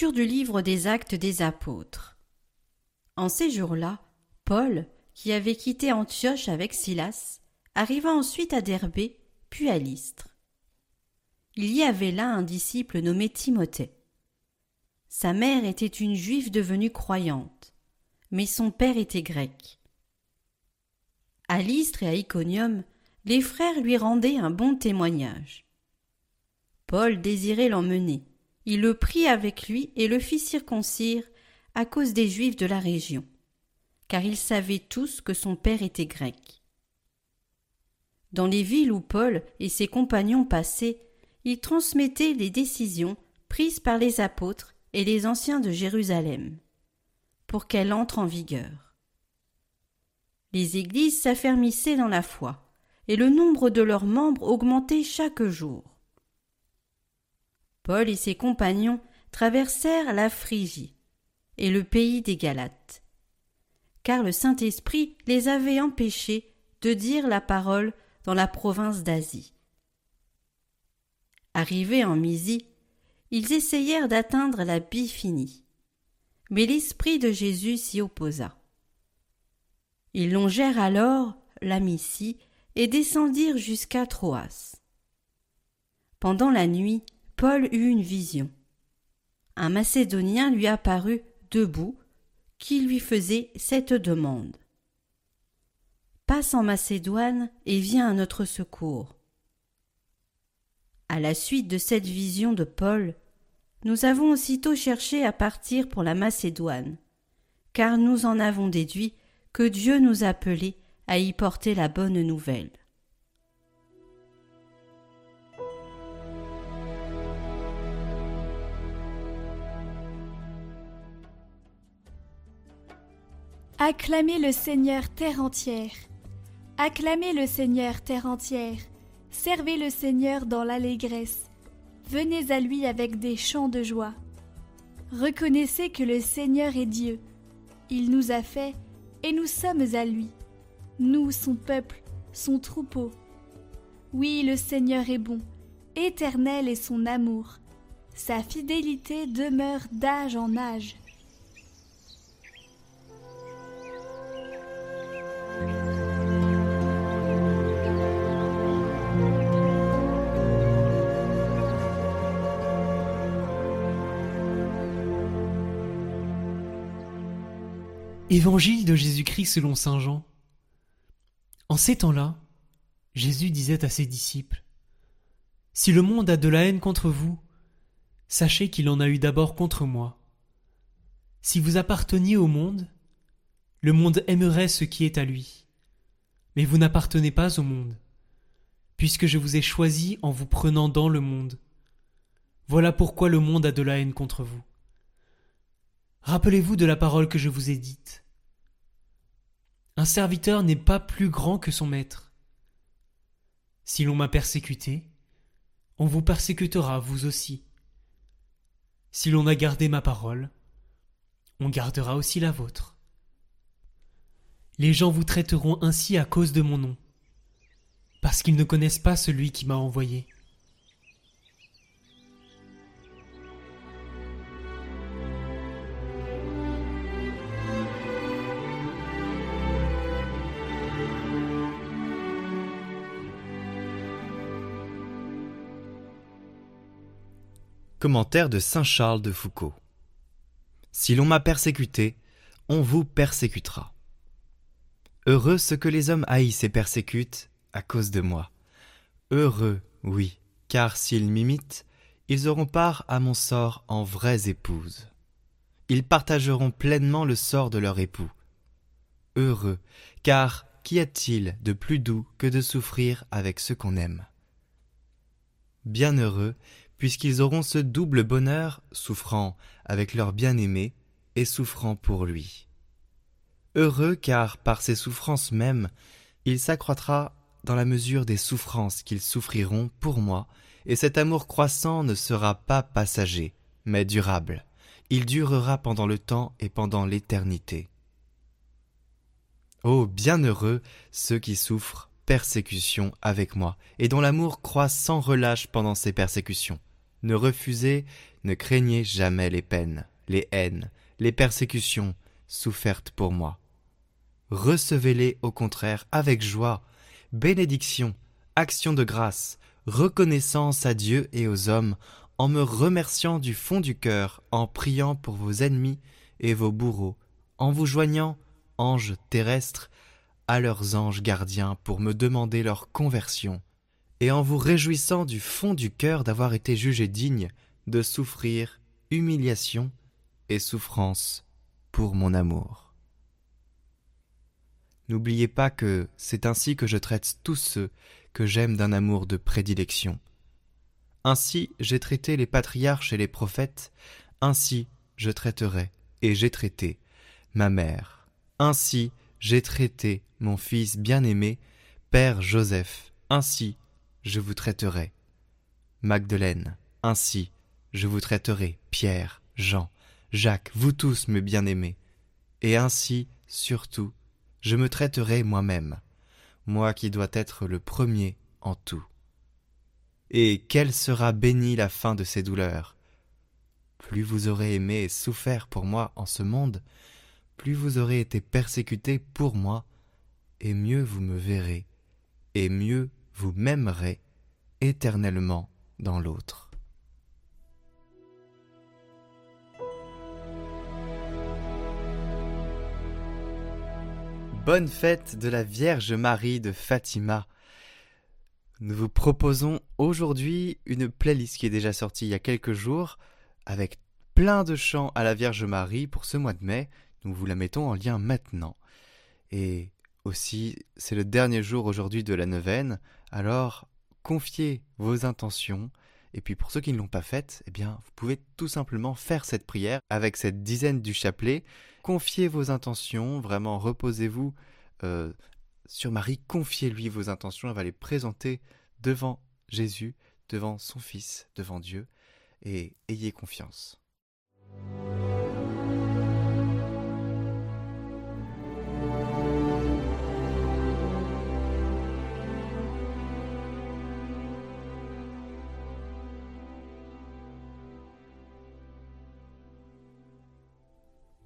Du livre des actes des apôtres. En ces jours-là, Paul, qui avait quitté Antioche avec Silas, arriva ensuite à Derbé, puis à Lystre. Il y avait là un disciple nommé Timothée. Sa mère était une juive devenue croyante, mais son père était grec. À Lystre et à Iconium, les frères lui rendaient un bon témoignage. Paul désirait l'emmener. Il le prit avec lui et le fit circoncire à cause des Juifs de la région, car ils savaient tous que son père était grec. Dans les villes où Paul et ses compagnons passaient, ils transmettaient les décisions prises par les apôtres et les anciens de Jérusalem, pour qu'elles entrent en vigueur. Les églises s'affermissaient dans la foi, et le nombre de leurs membres augmentait chaque jour. Paul et ses compagnons traversèrent la Phrygie et le pays des Galates, car le Saint-Esprit les avait empêchés de dire la parole dans la province d'Asie. Arrivés en Mysie, ils essayèrent d'atteindre la Bithynie, mais l'Esprit de Jésus s'y opposa. Ils longèrent alors la Mysie et descendirent jusqu'à Troas. Pendant la nuit, Paul eut une vision. Un Macédonien lui apparut debout, qui lui faisait cette demande. Passe en Macédoine et viens à notre secours. À la suite de cette vision de Paul, nous avons aussitôt cherché à partir pour la Macédoine, car nous en avons déduit que Dieu nous appelait à y porter la bonne nouvelle. Acclamez le Seigneur terre entière. Acclamez le Seigneur terre entière. Servez le Seigneur dans l'allégresse. Venez à lui avec des chants de joie. Reconnaissez que le Seigneur est Dieu. Il nous a fait et nous sommes à lui. Nous, son peuple, son troupeau. Oui, le Seigneur est bon, éternel est son amour. Sa fidélité demeure d'âge en âge. Évangile de Jésus-Christ selon Saint Jean. En ces temps-là, Jésus disait à ses disciples Si le monde a de la haine contre vous, sachez qu'il en a eu d'abord contre moi. Si vous apparteniez au monde, le monde aimerait ce qui est à lui. Mais vous n'appartenez pas au monde, puisque je vous ai choisi en vous prenant dans le monde. Voilà pourquoi le monde a de la haine contre vous. Rappelez-vous de la parole que je vous ai dite. Un serviteur n'est pas plus grand que son maître. Si l'on m'a persécuté, on vous persécutera vous aussi. Si l'on a gardé ma parole, on gardera aussi la vôtre. Les gens vous traiteront ainsi à cause de mon nom, parce qu'ils ne connaissent pas celui qui m'a envoyé. Commentaire de Saint Charles de Foucault. Si l'on m'a persécuté, on vous persécutera. Heureux ceux que les hommes haïssent et persécutent à cause de moi. Heureux, oui, car s'ils m'imitent, ils auront part à mon sort en vraies épouses. Ils partageront pleinement le sort de leur époux. Heureux, car qu'y a-t-il de plus doux que de souffrir avec ceux qu'on aime? Bienheureux, puisqu'ils auront ce double bonheur, souffrant avec leur bien-aimé et souffrant pour lui. Heureux car par ces souffrances mêmes, il s'accroîtra dans la mesure des souffrances qu'ils souffriront pour moi, et cet amour croissant ne sera pas passager, mais durable. Il durera pendant le temps et pendant l'éternité. Oh, bienheureux ceux qui souffrent persécution avec moi, et dont l'amour croît sans relâche pendant ces persécutions Ne refusez, ne craignez jamais les peines, les haines, les persécutions souffertes pour moi. Recevez-les au contraire avec joie, bénédiction, action de grâce, reconnaissance à Dieu et aux hommes, en me remerciant du fond du cœur, en priant pour vos ennemis et vos bourreaux, en vous joignant, anges terrestres, à leurs anges gardiens pour me demander leur conversion, et en vous réjouissant du fond du cœur d'avoir été jugé digne de souffrir humiliation et souffrance pour mon amour. N'oubliez pas que c'est ainsi que je traite tous ceux que j'aime d'un amour de prédilection. Ainsi j'ai traité les patriarches et les prophètes, ainsi je traiterai, et j'ai traité, ma mère. Ainsi j'ai traité mon fils bien-aimé, Père Joseph, ainsi je vous traiterai. Magdeleine, ainsi je vous traiterai, Pierre, Jean, Jacques, vous tous mes bien-aimés, et ainsi, surtout, je me traiterai moi-même, moi qui dois être le premier en tout. Et quelle sera bénie la fin de ces douleurs? Plus vous aurez aimé et souffert pour moi en ce monde, plus vous aurez été persécuté pour moi, et mieux vous me verrez, et mieux vous m'aimerez éternellement dans l'autre. Bonne fête de la Vierge Marie de Fatima. Nous vous proposons aujourd'hui une playlist qui est déjà sortie il y a quelques jours avec plein de chants à la Vierge Marie pour ce mois de mai. Nous vous la mettons en lien maintenant. Et aussi, c'est le dernier jour aujourd'hui de la neuvaine, alors confiez vos intentions. Et puis pour ceux qui ne l'ont pas faite, eh bien, vous pouvez tout simplement faire cette prière avec cette dizaine du chapelet. Confiez vos intentions, vraiment reposez-vous euh, sur Marie, confiez-lui vos intentions, elle va les présenter devant Jésus, devant son Fils, devant Dieu, et ayez confiance.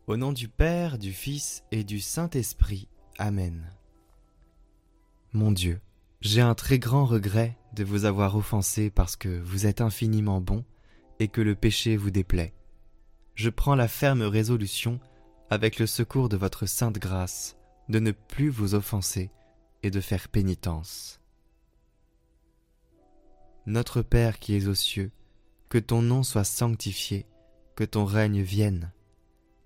Au nom du Père, du Fils et du Saint-Esprit. Amen. Mon Dieu, j'ai un très grand regret de vous avoir offensé parce que vous êtes infiniment bon et que le péché vous déplaît. Je prends la ferme résolution, avec le secours de votre sainte grâce, de ne plus vous offenser et de faire pénitence. Notre Père qui es aux cieux, que ton nom soit sanctifié, que ton règne vienne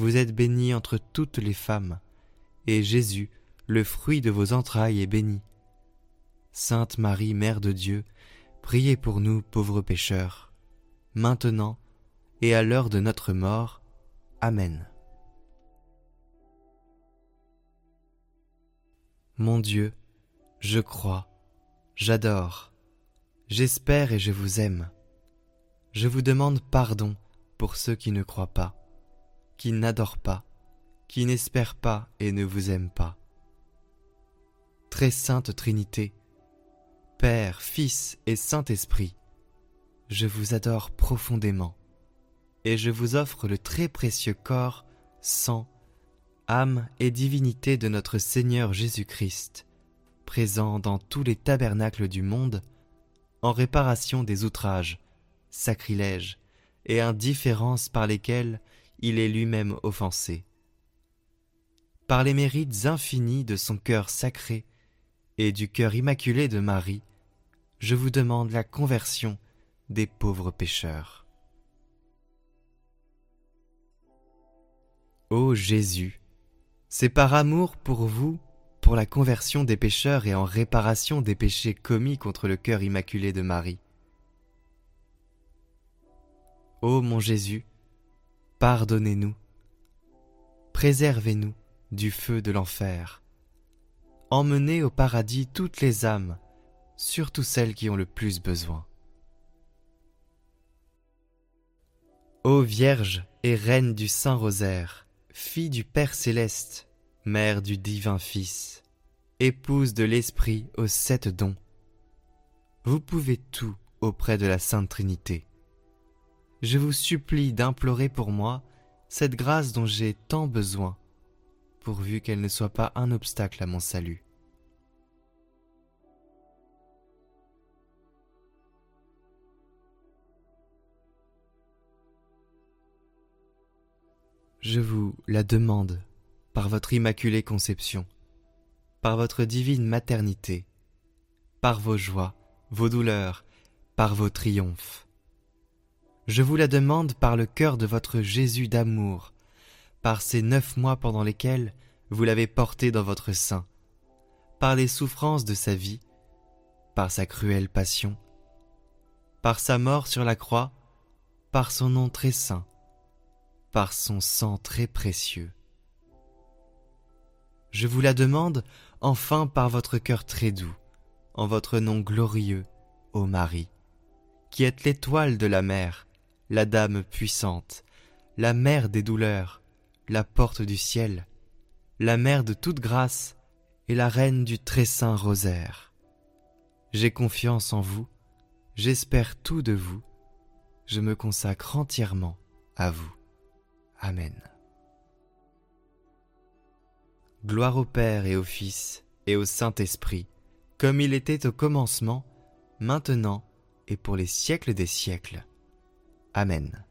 Vous êtes bénie entre toutes les femmes, et Jésus, le fruit de vos entrailles est béni. Sainte Marie, Mère de Dieu, priez pour nous pauvres pécheurs, maintenant et à l'heure de notre mort. Amen. Mon Dieu, je crois, j'adore, j'espère et je vous aime. Je vous demande pardon pour ceux qui ne croient pas, qui n'adorent pas, qui n'espèrent pas et ne vous aiment pas. Très sainte Trinité, Père, Fils et Saint-Esprit, je vous adore profondément, et je vous offre le très précieux corps, sang, âme et divinité de notre Seigneur Jésus-Christ, présent dans tous les tabernacles du monde, en réparation des outrages, sacrilèges et indifférences par lesquels il est lui-même offensé. Par les mérites infinis de son cœur sacré, et du cœur immaculé de Marie, je vous demande la conversion des pauvres pécheurs. Ô Jésus, c'est par amour pour vous, pour la conversion des pécheurs et en réparation des péchés commis contre le cœur immaculé de Marie. Ô mon Jésus, pardonnez-nous, préservez-nous du feu de l'enfer emmenez au paradis toutes les âmes, surtout celles qui ont le plus besoin. Ô Vierge et Reine du Saint Rosaire, fille du Père céleste, mère du divin Fils, épouse de l'Esprit aux sept dons, vous pouvez tout auprès de la Sainte Trinité. Je vous supplie d'implorer pour moi cette grâce dont j'ai tant besoin pourvu qu'elle ne soit pas un obstacle à mon salut. Je vous la demande par votre immaculée conception, par votre divine maternité, par vos joies, vos douleurs, par vos triomphes. Je vous la demande par le cœur de votre Jésus d'amour, par ces neuf mois pendant lesquels vous l'avez porté dans votre sein, par les souffrances de sa vie, par sa cruelle passion, par sa mort sur la croix, par son nom très saint, par son sang très précieux. Je vous la demande enfin par votre cœur très doux, en votre nom glorieux, ô Marie, qui êtes l'étoile de la mer, la dame puissante, la mère des douleurs, la porte du ciel, la mère de toute grâce et la reine du très saint rosaire. J'ai confiance en vous, j'espère tout de vous, je me consacre entièrement à vous. Amen. Gloire au Père et au Fils et au Saint-Esprit, comme il était au commencement, maintenant et pour les siècles des siècles. Amen.